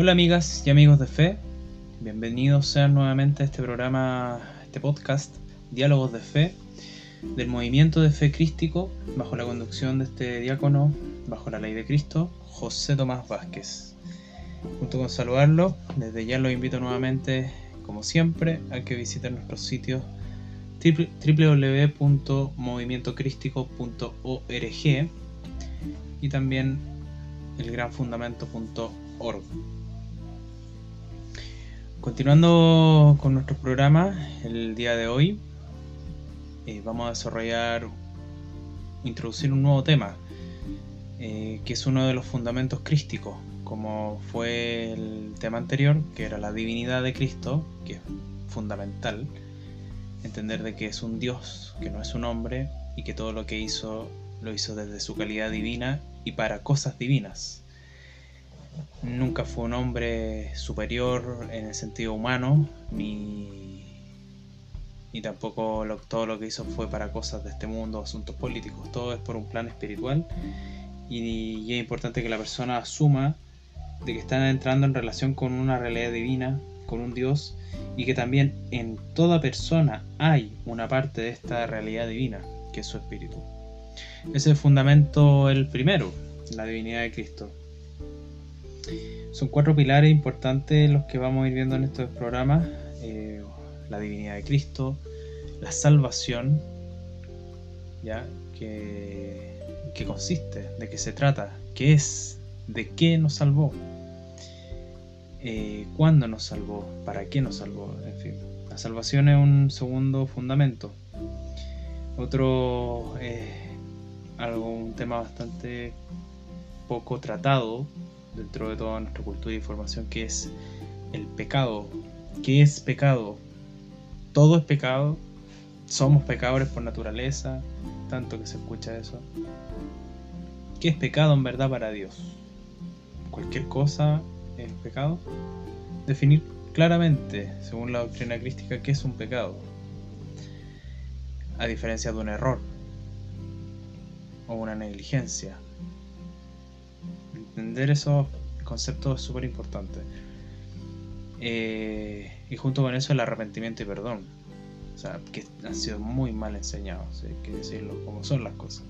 Hola amigas y amigos de fe, bienvenidos sean nuevamente a este programa, este podcast, Diálogos de Fe, del movimiento de fe crístico, bajo la conducción de este diácono, bajo la ley de Cristo, José Tomás Vázquez. Junto con saludarlo, desde ya los invito nuevamente, como siempre, a que visiten nuestros sitios www.movimientocrístico.org y también elgranfundamento.org. Continuando con nuestro programa, el día de hoy eh, vamos a desarrollar, introducir un nuevo tema, eh, que es uno de los fundamentos crísticos, como fue el tema anterior, que era la divinidad de Cristo, que es fundamental, entender de que es un Dios, que no es un hombre, y que todo lo que hizo lo hizo desde su calidad divina y para cosas divinas. Nunca fue un hombre superior en el sentido humano, ni, ni tampoco todo lo que hizo fue para cosas de este mundo, asuntos políticos, todo es por un plan espiritual y, es importante que la persona asuma de que está entrando en relación con una realidad divina, con un Dios, y que también en toda persona hay una parte de esta realidad divina, que es su espíritu. Ese es el fundamento, el primero, la divinidad de Cristo. Son cuatro pilares importantes los que vamos a ir viendo en estos programas. Eh, la divinidad de Cristo, la salvación, ¿ya? Que, consiste, de qué se trata, qué es, de qué nos salvó, eh, cuándo nos salvó, para qué nos salvó, en fin. La salvación es un segundo fundamento. Otro eh, algo, un tema bastante poco tratado dentro de toda nuestra cultura y información, que es el pecado. ¿Qué es pecado? Todo es pecado. Somos pecadores por naturaleza, tanto que se escucha eso. ¿Qué es pecado en verdad para Dios? Cualquier cosa es pecado. Definir claramente, según la doctrina crística, qué es un pecado. A diferencia de un error o una negligencia. Entender esos conceptos es súper importante. Eh, y junto con eso el arrepentimiento y perdón. O sea, que han sido muy mal enseñados, hay que decirlo como son las cosas.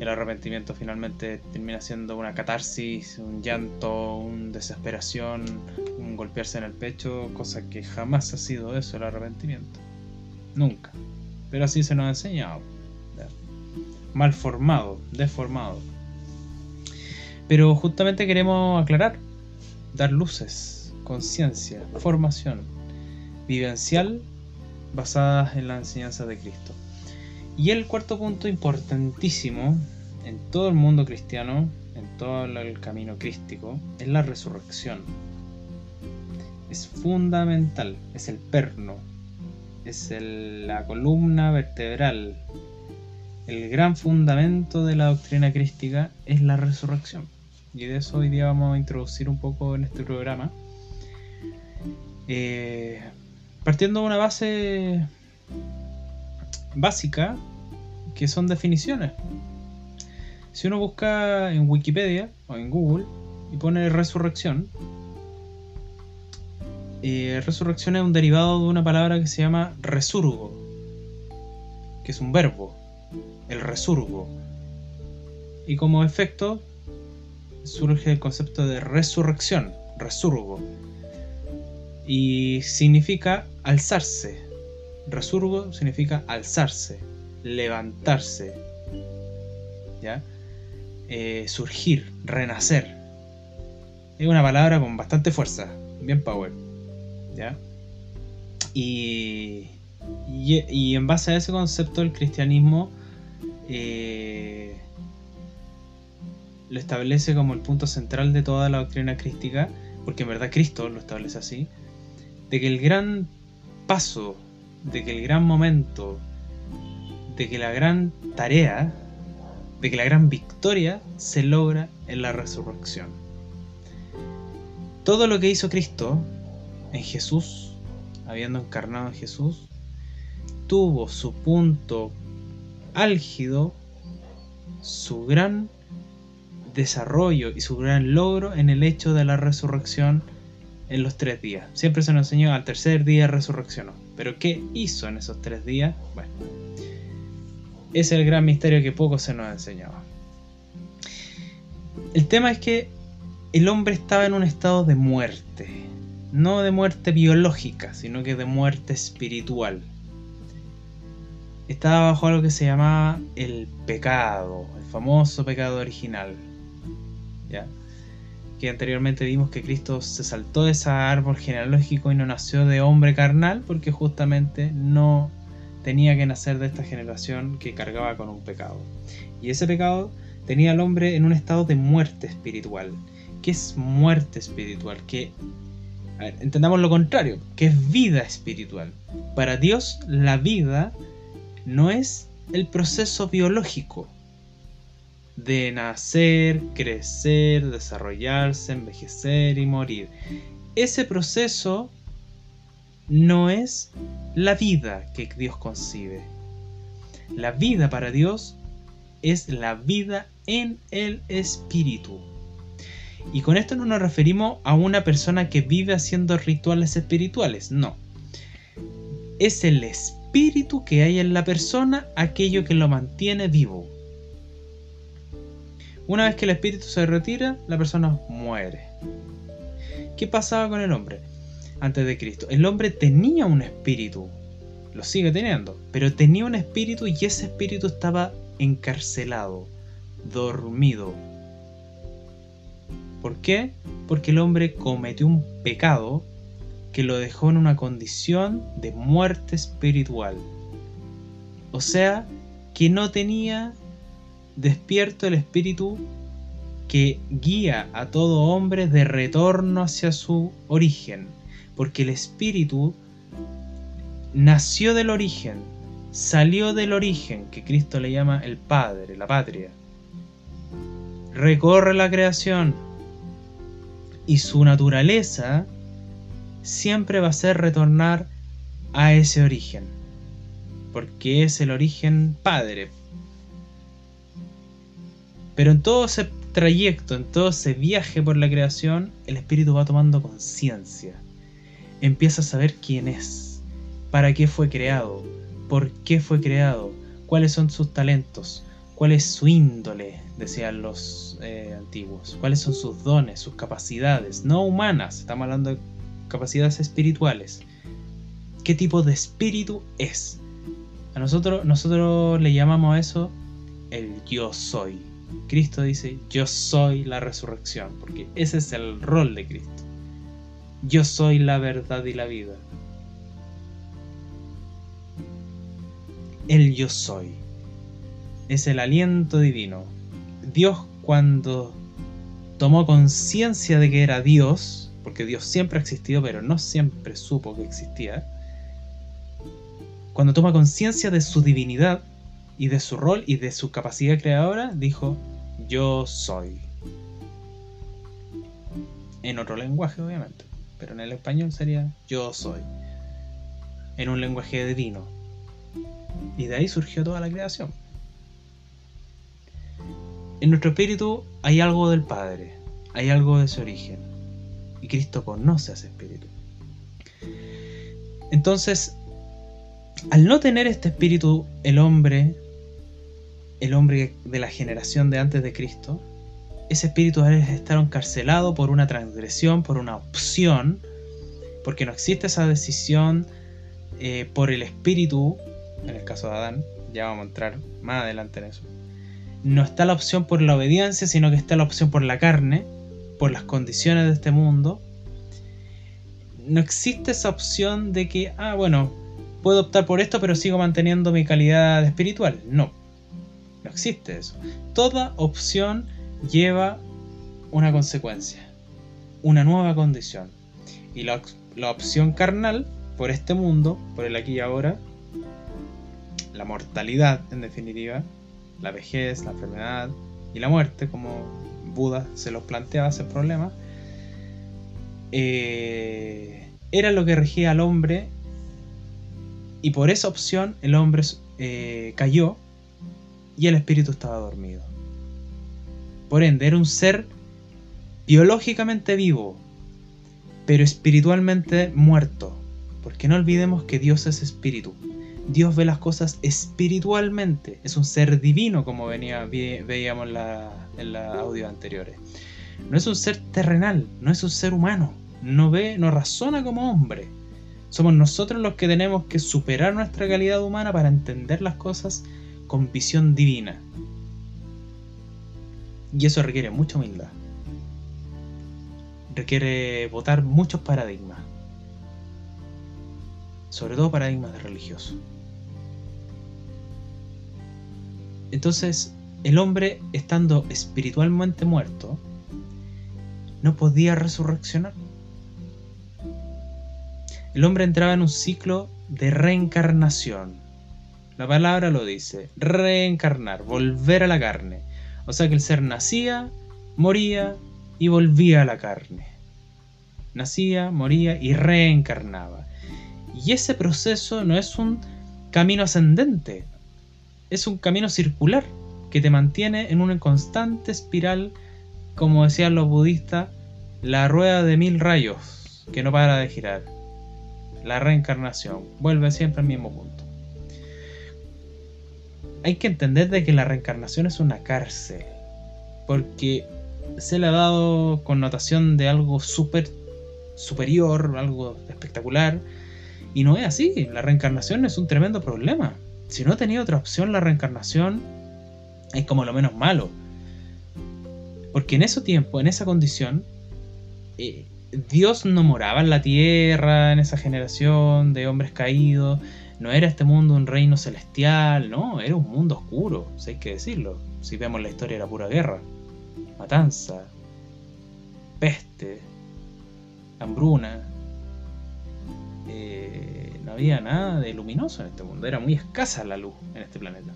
El arrepentimiento finalmente termina siendo una catarsis, un llanto, una desesperación, un golpearse en el pecho, cosa que jamás ha sido eso el arrepentimiento. Nunca. Pero así se nos ha enseñado mal formado, deformado. Pero justamente queremos aclarar, dar luces, conciencia, formación vivencial basada en la enseñanza de Cristo. Y el cuarto punto importantísimo en todo el mundo cristiano, en todo el camino crístico, es la resurrección. Es fundamental, es el perno, es la columna vertebral el gran fundamento de la doctrina crística es la resurrección. Y de eso hoy día vamos a introducir un poco en este programa. Eh, partiendo de una base básica, que son definiciones. Si uno busca en Wikipedia o en Google y pone resurrección, eh, resurrección es un derivado de una palabra que se llama resurgo, que es un verbo el resurgo. Y como efecto surge el concepto de resurrección, resurgo. Y significa alzarse. Resurgo significa alzarse, levantarse, ¿ya? Eh, surgir, renacer. Es una palabra con bastante fuerza, bien power, ¿ya? Y, y, en base a ese concepto el cristianismo eh, lo establece como el punto central de toda la doctrina crística, porque en verdad Cristo lo establece así, de que el gran paso, de que el gran momento, de que la gran tarea, de que la gran victoria se logra en la resurrección. Todo lo que hizo Cristo en Jesús, habiendo encarnado en Jesús, tuvo su punto álgido su gran desarrollo y su gran logro en el hecho de la resurrección en los tres días. Siempre se nos enseñó al tercer día resurreccionó. Pero ¿qué hizo en esos tres días? Bueno, es el gran misterio que poco se nos enseñaba. El tema es que el hombre estaba en un estado de muerte. No de muerte biológica, sino que de muerte espiritual. Estaba bajo algo que se llamaba el pecado, el famoso pecado original. Que anteriormente vimos que Cristo se saltó de ese árbol genealógico y no nació de hombre carnal porque justamente no tenía que nacer de esta generación que cargaba con un pecado. Y ese pecado tenía al hombre en un estado de muerte espiritual. ¿Qué es muerte espiritual? Que entendamos lo contrario, que es vida espiritual. Para Dios la vida no es el proceso biológico, de nacer, crecer, desarrollarse, envejecer y morir. Ese proceso no es la vida que Dios concibe. La vida para Dios es la vida en el espíritu. Y con esto no nos referimos a una persona que vive haciendo rituales espirituales, no. Es el espíritu que hay en la persona aquello que lo mantiene vivo. Una vez que el espíritu se retira, la persona muere. ¿Qué pasaba con el hombre antes de Cristo? El hombre tenía un espíritu, lo sigue teniendo, pero tenía un espíritu y ese espíritu estaba encarcelado, dormido. ¿Por qué? Porque el hombre cometió un pecado que lo dejó en una condición de muerte espiritual. O sea, que no tenía despierto el espíritu que guía a todo hombre de retorno hacia su origen, porque el espíritu nació del origen, salió del origen, que Cristo le llama el Padre, la patria, recorre la creación y su naturaleza siempre va a ser retornar a ese origen, porque es el origen Padre, pero en todo ese trayecto, en todo ese viaje por la creación, el espíritu va tomando conciencia. Empieza a saber quién es, para qué fue creado, por qué fue creado, cuáles son sus talentos, cuál es su índole, decían los eh, antiguos, cuáles son sus dones, sus capacidades, no humanas, estamos hablando de capacidades espirituales. ¿Qué tipo de espíritu es? A nosotros, nosotros le llamamos a eso el yo soy. Cristo dice, yo soy la resurrección, porque ese es el rol de Cristo. Yo soy la verdad y la vida. El yo soy. Es el aliento divino. Dios cuando tomó conciencia de que era Dios, porque Dios siempre ha existido, pero no siempre supo que existía, cuando toma conciencia de su divinidad, y de su rol y de su capacidad creadora, dijo, yo soy. En otro lenguaje, obviamente, pero en el español sería yo soy. En un lenguaje divino. Y de ahí surgió toda la creación. En nuestro espíritu hay algo del Padre, hay algo de su origen. Y Cristo conoce a ese espíritu. Entonces, al no tener este espíritu, el hombre el hombre de la generación de antes de Cristo, ese espíritu debe estar encarcelado por una transgresión, por una opción, porque no existe esa decisión eh, por el espíritu, en el caso de Adán, ya vamos a entrar más adelante en eso. No está la opción por la obediencia, sino que está la opción por la carne, por las condiciones de este mundo. No existe esa opción de que, ah, bueno, puedo optar por esto, pero sigo manteniendo mi calidad espiritual. No, no existe eso. Toda opción lleva una consecuencia, una nueva condición. Y la, opción carnal, por este mundo, por el aquí y ahora, la mortalidad en definitiva, la vejez, la enfermedad y la muerte, como Buda se los planteaba ese problema, eh, era lo que regía al hombre y por esa opción el hombre eh, cayó y el espíritu estaba dormido. Por ende, era un ser biológicamente vivo, pero espiritualmente muerto. Porque no olvidemos que Dios es espíritu. Dios ve las cosas espiritualmente. Es un ser divino, como venía, veíamos en, los audios anteriores. No es un ser terrenal, no es un ser humano. No ve, no razona como hombre. Somos nosotros los que tenemos que superar nuestra calidad humana para entender las cosas con visión divina. Y eso requiere mucha humildad. Requiere votar muchos paradigmas. Sobre todo paradigmas de religioso. Entonces, el hombre, estando espiritualmente muerto, no podía resurreccionar. El hombre entraba en un ciclo de reencarnación. La palabra lo dice, reencarnar, volver a la carne. O sea que el ser nacía, moría y volvía a la carne. Nacía, moría y reencarnaba. Y ese proceso no es un camino ascendente, es un camino circular que te mantiene en una constante espiral, como decían los budistas, la rueda de mil rayos que no para de girar. La reencarnación vuelve siempre al mismo punto. Hay que entender de que la reencarnación es una cárcel, porque se le ha dado connotación de algo súper superior, algo espectacular, y no es así. La reencarnación es un tremendo problema si no tenía otra opción, la reencarnación es como lo menos malo. Porque en ese tiempo, en esa condición, eh, Dios no moraba en la tierra, en esa generación de hombres caídos. No era este mundo un reino celestial, no, era un mundo oscuro, si hay que decirlo. Si vemos la historia, era pura guerra, matanza, peste, hambruna. Eh, no había nada de luminoso en este mundo, era muy escasa la luz en este planeta.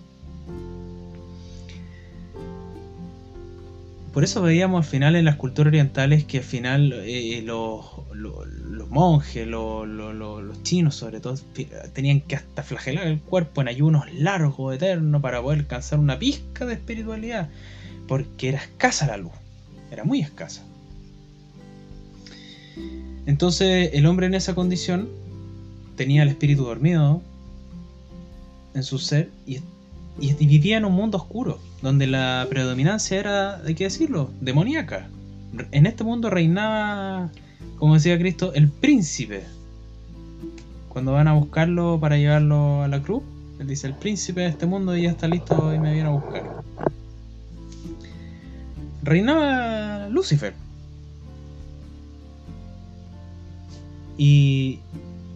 Por eso veíamos al final en las culturas orientales que al final eh, los, monjes, los, chinos sobre todo, tenían que hasta flagelar el cuerpo en ayunos largos, eternos, para poder alcanzar una pizca de espiritualidad, porque era escasa la luz, era muy escasa. Entonces el hombre en esa condición tenía el espíritu dormido en su ser y, vivía en un mundo oscuro, donde la predominancia era, hay que decirlo, demoníaca. En este mundo reinaba, como decía Cristo, el príncipe. Cuando van a buscarlo para llevarlo a la cruz, él dice, el príncipe de este mundo ya está listo y me viene a buscar. Reinaba Lucifer. Y,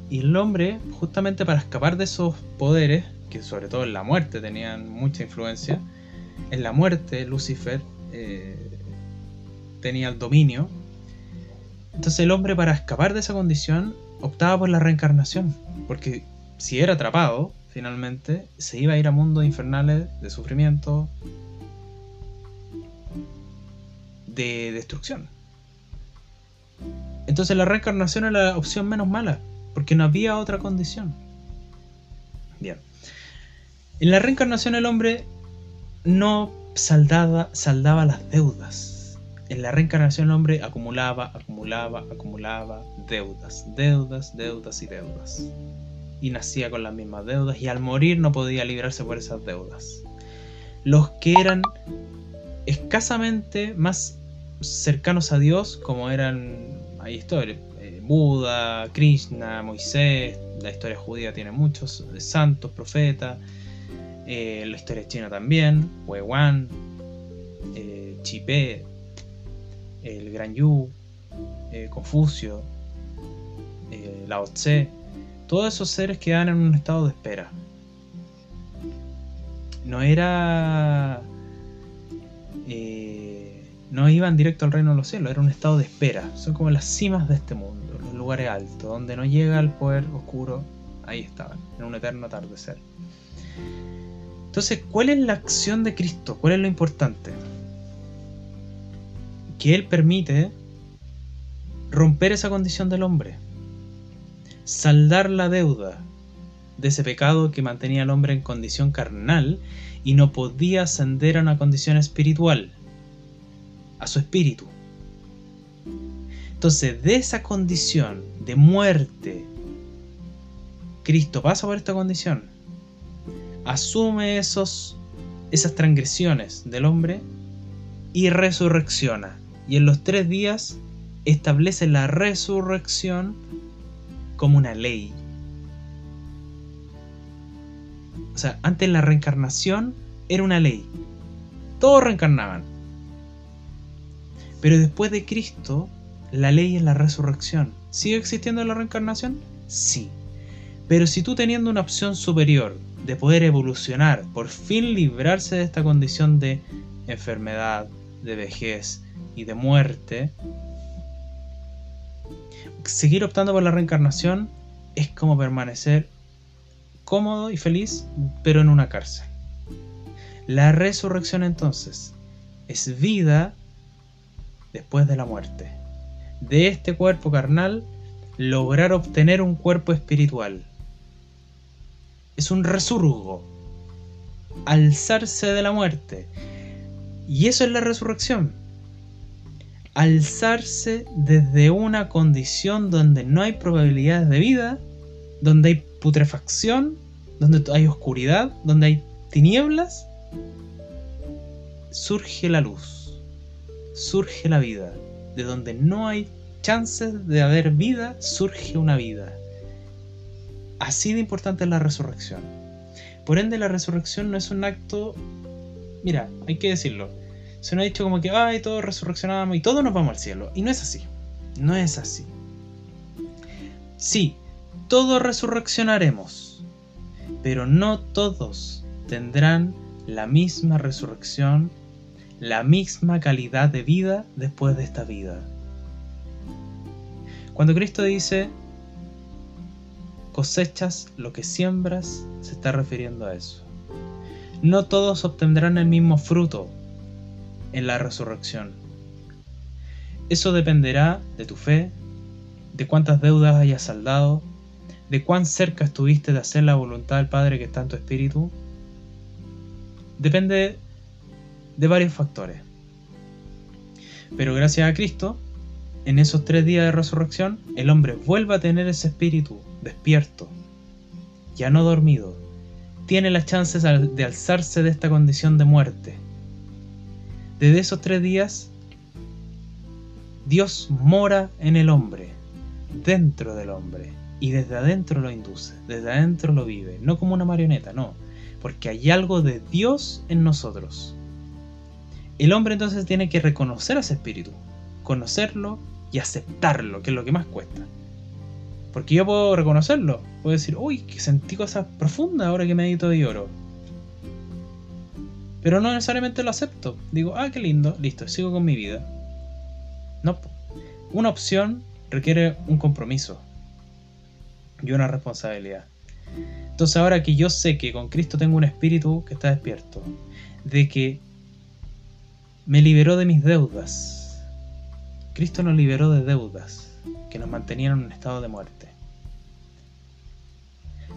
y el hombre, justamente para escapar de esos poderes, que sobre todo en la muerte tenían mucha influencia, en la muerte Lucifer eh, tenía el dominio. Entonces el hombre para escapar de esa condición optaba por la reencarnación, porque si era atrapado, finalmente, se iba a ir a mundos infernales de sufrimiento, de destrucción. Entonces la reencarnación era la opción menos mala, porque no había otra condición. Bien. En la reencarnación el hombre no saldaba, las deudas. En la reencarnación el hombre acumulaba, acumulaba, acumulaba deudas, deudas, deudas y deudas. Y nacía con las mismas deudas y al morir no podía librarse por esas deudas. Los que eran escasamente más cercanos a Dios, como eran, hay historias, Buda, Krishna, Moisés, la historia judía tiene muchos santos, profetas, eh, la historia china también, Wan, eh, el Gran Yu, eh, Confucio, Lao Tse, todos esos seres quedan en un estado de espera. No era no iban directo al reino de los cielos, era un estado de espera. Son como las cimas de este mundo lugares altos, donde no llega el poder oscuro, ahí estaban, en un eterno atardecer. Entonces, ¿cuál es la acción de Cristo? ¿Cuál es lo importante? Que Él permite romper esa condición del hombre, saldar la deuda de ese pecado que mantenía al hombre en condición carnal y no podía ascender a una condición espiritual. a su espíritu. Entonces, de esa condición de muerte, Cristo pasa por esta condición, asume esos, esas transgresiones del hombre y resurrecciona. Y en los tres días establece la resurrección como una ley. O sea, antes la reencarnación era una ley. Todos reencarnaban. Pero después de Cristo, la ley es la resurrección. ¿Sigue existiendo la reencarnación? Sí. Pero si tú teniendo una opción superior de poder evolucionar, por fin librarse de esta condición de enfermedad, de vejez y de muerte, seguir optando por la reencarnación es como permanecer cómodo y feliz, pero en una cárcel. La resurrección entonces es vida después de la muerte. De este cuerpo carnal, lograr obtener un cuerpo espiritual. Es un resurgo. Alzarse de la muerte. Y eso es la resurrección. Alzarse desde una condición donde no hay probabilidades de vida, donde hay putrefacción, donde hay oscuridad, donde hay tinieblas, surge la luz, surge la vida de donde no hay chances de haber vida, surge una vida. Así de importante es la resurrección. Por ende, la resurrección no es un acto... Mira, hay que decirlo. Se nos ha dicho como que, ay, todos resurreccionamos y todos nos vamos al cielo. Y no es así. No es así. Sí, todos resurreccionaremos. Pero no todos tendrán la misma resurrección la misma calidad de vida después de esta vida. Cuando Cristo dice, cosechas lo que siembras, se está refiriendo a eso. No todos obtendrán el mismo fruto en la resurrección. Eso dependerá de tu fe, de cuántas deudas hayas saldado, de cuán cerca estuviste de hacer la voluntad del Padre que está en tu espíritu. Depende de varios factores. Pero gracias a Cristo, en esos tres días de resurrección, el hombre vuelve a tener ese espíritu despierto, ya no dormido. Tiene las chances de alzarse de esta condición de muerte. Desde esos tres días, Dios mora en el hombre, dentro del hombre, y desde adentro lo induce, desde adentro lo vive, no como una marioneta, no, porque hay algo de Dios en nosotros. El hombre entonces tiene que reconocer a ese espíritu, conocerlo y aceptarlo, que es lo que más cuesta. Porque yo puedo reconocerlo, puedo decir, uy, que sentí cosas profundas ahora que medito de oro. Pero no necesariamente lo acepto. Digo, ah, qué lindo, listo, sigo con mi vida. No. Una opción requiere un compromiso y una responsabilidad. Entonces ahora que yo sé que con Cristo tengo un espíritu que está despierto, de que me liberó de mis deudas. Cristo nos liberó de deudas que nos mantenían en un estado de muerte.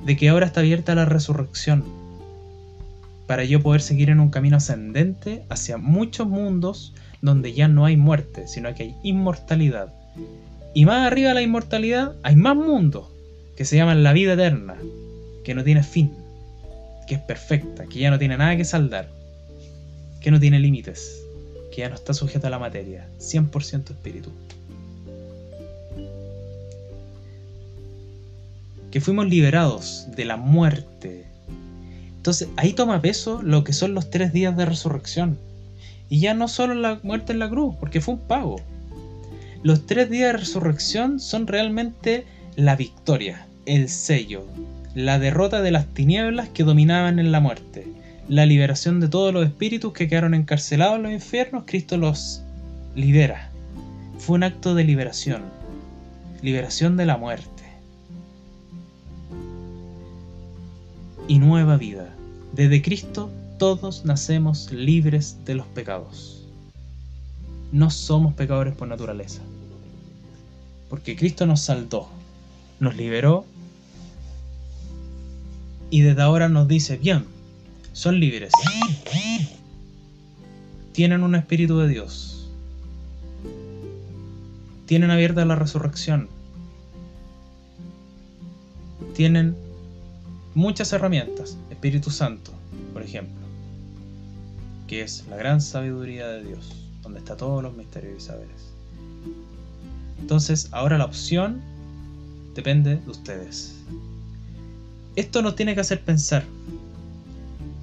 De que ahora está abierta la resurrección para yo poder seguir en un camino ascendente hacia muchos mundos donde ya no hay muerte, sino que hay inmortalidad. Y más arriba de la inmortalidad hay más mundos que se llaman la vida eterna, que no tiene fin, que es perfecta, que ya no tiene nada que saldar, que no tiene límites que ya no está sujeto a la materia, 100% espíritu. Que fuimos liberados de la muerte. Entonces ahí toma peso lo que son los tres días de resurrección. Y ya no solo la muerte en la cruz, porque fue un pago. Los tres días de resurrección son realmente la victoria, el sello, la derrota de las tinieblas que dominaban en la muerte la liberación de todos los espíritus que quedaron encarcelados en los infiernos, Cristo los libera. Fue un acto de liberación, liberación de la muerte y nueva vida. Desde Cristo todos nacemos libres de los pecados. No somos pecadores por naturaleza. Porque Cristo nos saltó, nos liberó y desde ahora nos dice, bien, son libres. Tienen un espíritu de Dios. tienen abierta la resurrección, tienen muchas herramientas. Espíritu Santo, por ejemplo, que es la gran sabiduría de Dios, donde está todos los misterios y saberes. Entonces, ahora la opción depende de ustedes. Esto nos tiene que hacer pensar,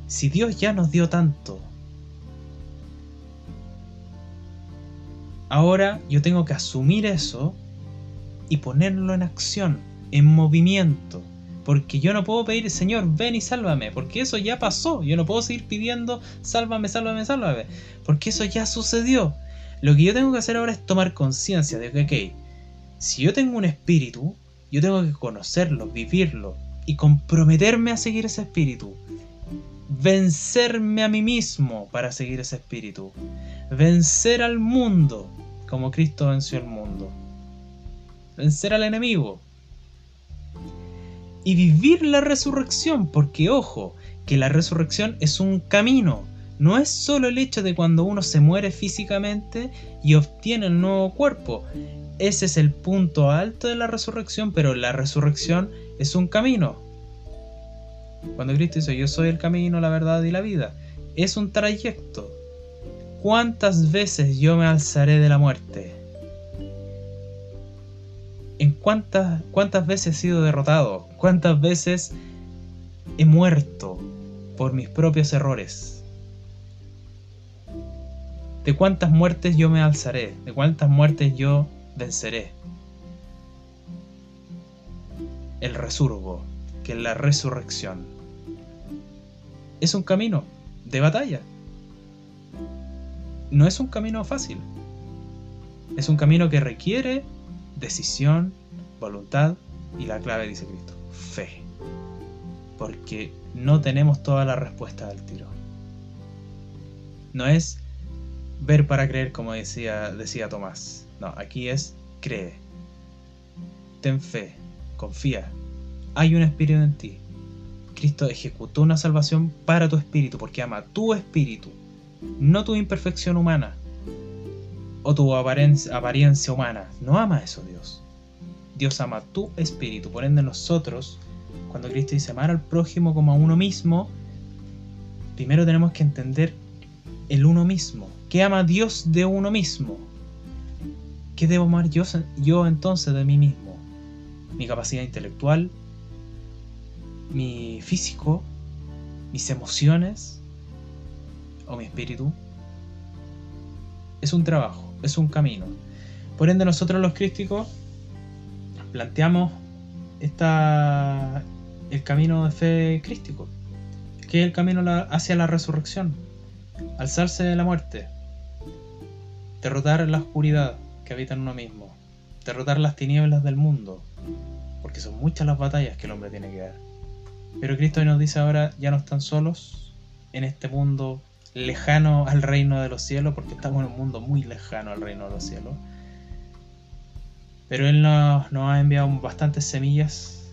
si Dios ya nos dio tanto, ahora yo tengo que asumir eso y ponerlo en acción, en movimiento. Porque yo no puedo pedir, Señor, ven y sálvame, porque eso ya pasó. Yo no puedo seguir pidiendo, sálvame, sálvame, sálvame, porque eso ya sucedió. Lo que yo tengo que hacer ahora es tomar conciencia de que, ok, si yo tengo un espíritu, yo tengo que conocerlo, vivirlo y comprometerme a seguir ese espíritu. Vencerme a mí mismo para seguir ese espíritu. Vencer al mundo como Cristo venció el mundo. Vencer al enemigo. Y vivir la resurrección, porque ojo, que la resurrección es un camino. No es solo el hecho de cuando uno se muere físicamente y obtiene el nuevo cuerpo. Ese es el punto alto de la resurrección, pero la resurrección es un camino. Cuando Cristo dice yo soy el camino, la verdad y la vida, es un trayecto. ¿Cuántas veces yo me alzaré de la muerte? ¿En cuántas, cuántas veces he sido derrotado? ¿Cuántas veces he muerto por mis propios errores? ¿De cuántas muertes yo me alzaré? ¿De cuántas muertes yo venceré. El resurgo, que es la resurrección, es un camino de batalla. No es un camino fácil. Es un camino que requiere decisión, voluntad y la clave dice Cristo, fe. Porque no tenemos toda la respuesta del tiro. No es ver para creer como decía, decía Tomás. No, aquí es cree. Ten fe, confía. Hay un espíritu en ti. Cristo ejecutó una salvación para tu espíritu, porque ama tu espíritu, no tu imperfección humana o tu apariencia, humana. No ama eso Dios. Dios ama tu espíritu. Por ende nosotros, cuando Cristo dice amar al prójimo como a uno mismo, primero tenemos que entender el uno mismo. ¿Qué ama Dios de uno mismo? ¿Qué debo amar yo entonces de mí mismo? Mi capacidad intelectual, mi físico, mis emociones o mi espíritu. Es un trabajo, es un camino. Por ende nosotros los crísticos planteamos esta, el camino de fe crístico, que es el camino hacia la resurrección, alzarse de la muerte, derrotar la oscuridad, que habita en uno mismo, derrotar las tinieblas del mundo, porque son muchas las batallas que el hombre tiene que dar. Pero Cristo nos dice ahora, ya no están solos en este mundo lejano al reino de los cielos, porque estamos en un mundo muy lejano al reino de los cielos. Pero Él nos, ha enviado bastantes semillas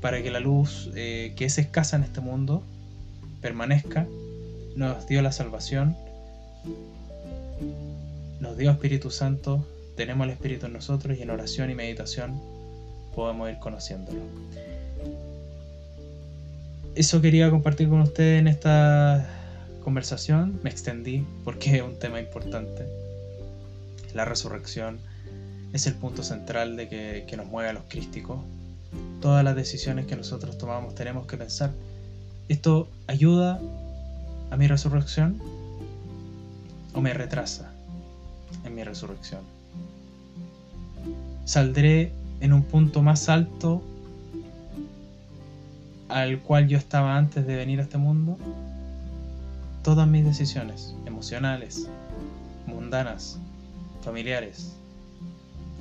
para que la luz eh, que es escasa en este mundo permanezca. Nos dio la salvación nos dio Espíritu Santo, tenemos el Espíritu en nosotros y en oración y meditación podemos ir conociéndolo. Eso quería compartir con ustedes en esta conversación. Me extendí porque es un tema importante. La resurrección es el punto central de que, nos mueve a los crísticos. Todas las decisiones que nosotros tomamos tenemos que pensar, ¿esto ayuda a mi resurrección o me retrasa? en mi resurrección. Saldré en un punto más alto al cual yo estaba antes de venir a este mundo. Todas mis decisiones emocionales, mundanas, familiares,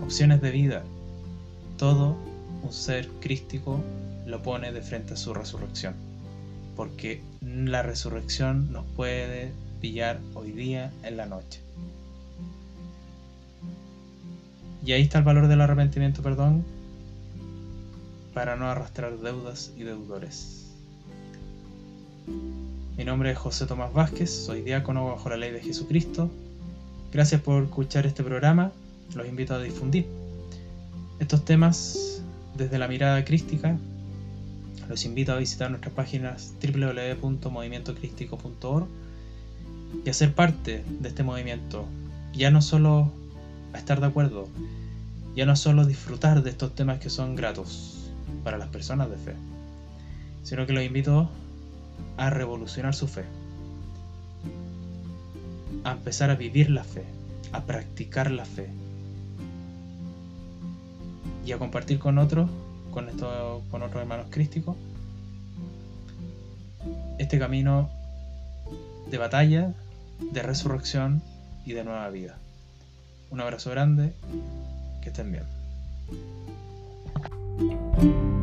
opciones de vida, todo un ser crístico lo pone de frente a su resurrección. Porque la resurrección nos puede pillar hoy día en la noche. Y ahí está el valor del arrepentimiento, perdón, para no arrastrar deudas y deudores. Mi nombre es José Tomás Vázquez, soy diácono bajo la ley de Jesucristo Gracias por escuchar este programa. Los invito a difundir estos temas desde la mirada crística. Los invito a visitar nuestras páginas www.movimientocrístico.org y a ser parte de este movimiento. Ya no solo a estar de acuerdo, ya no solo disfrutar de estos temas que son gratos para las personas de fe, sino que los invito a revolucionar su fe, a empezar a vivir la fe, a practicar la fe y a compartir con otros, con, esto, con otros hermanos crísticos, este camino de batalla, de resurrección y de nueva vida. Un abrazo grande, que estén bien. Música